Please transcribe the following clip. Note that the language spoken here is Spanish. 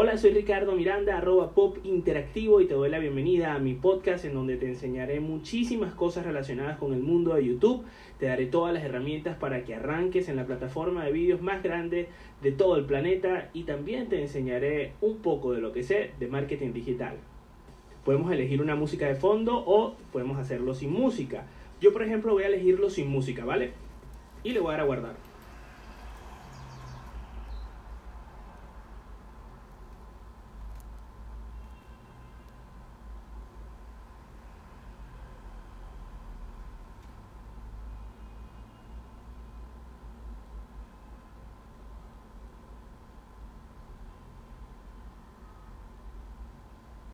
Hola, soy Ricardo Miranda, arroba pop interactivo y te doy la bienvenida a mi podcast en donde te enseñaré muchísimas cosas relacionadas con el mundo de YouTube. Te daré todas las herramientas para que arranques en la plataforma de vídeos más grande de todo el planeta y también te enseñaré un poco de lo que sé de marketing digital. Podemos elegir una música de fondo o podemos hacerlo sin música. Yo por ejemplo voy a elegirlo sin música, ¿vale? Y le voy a dar a guardar.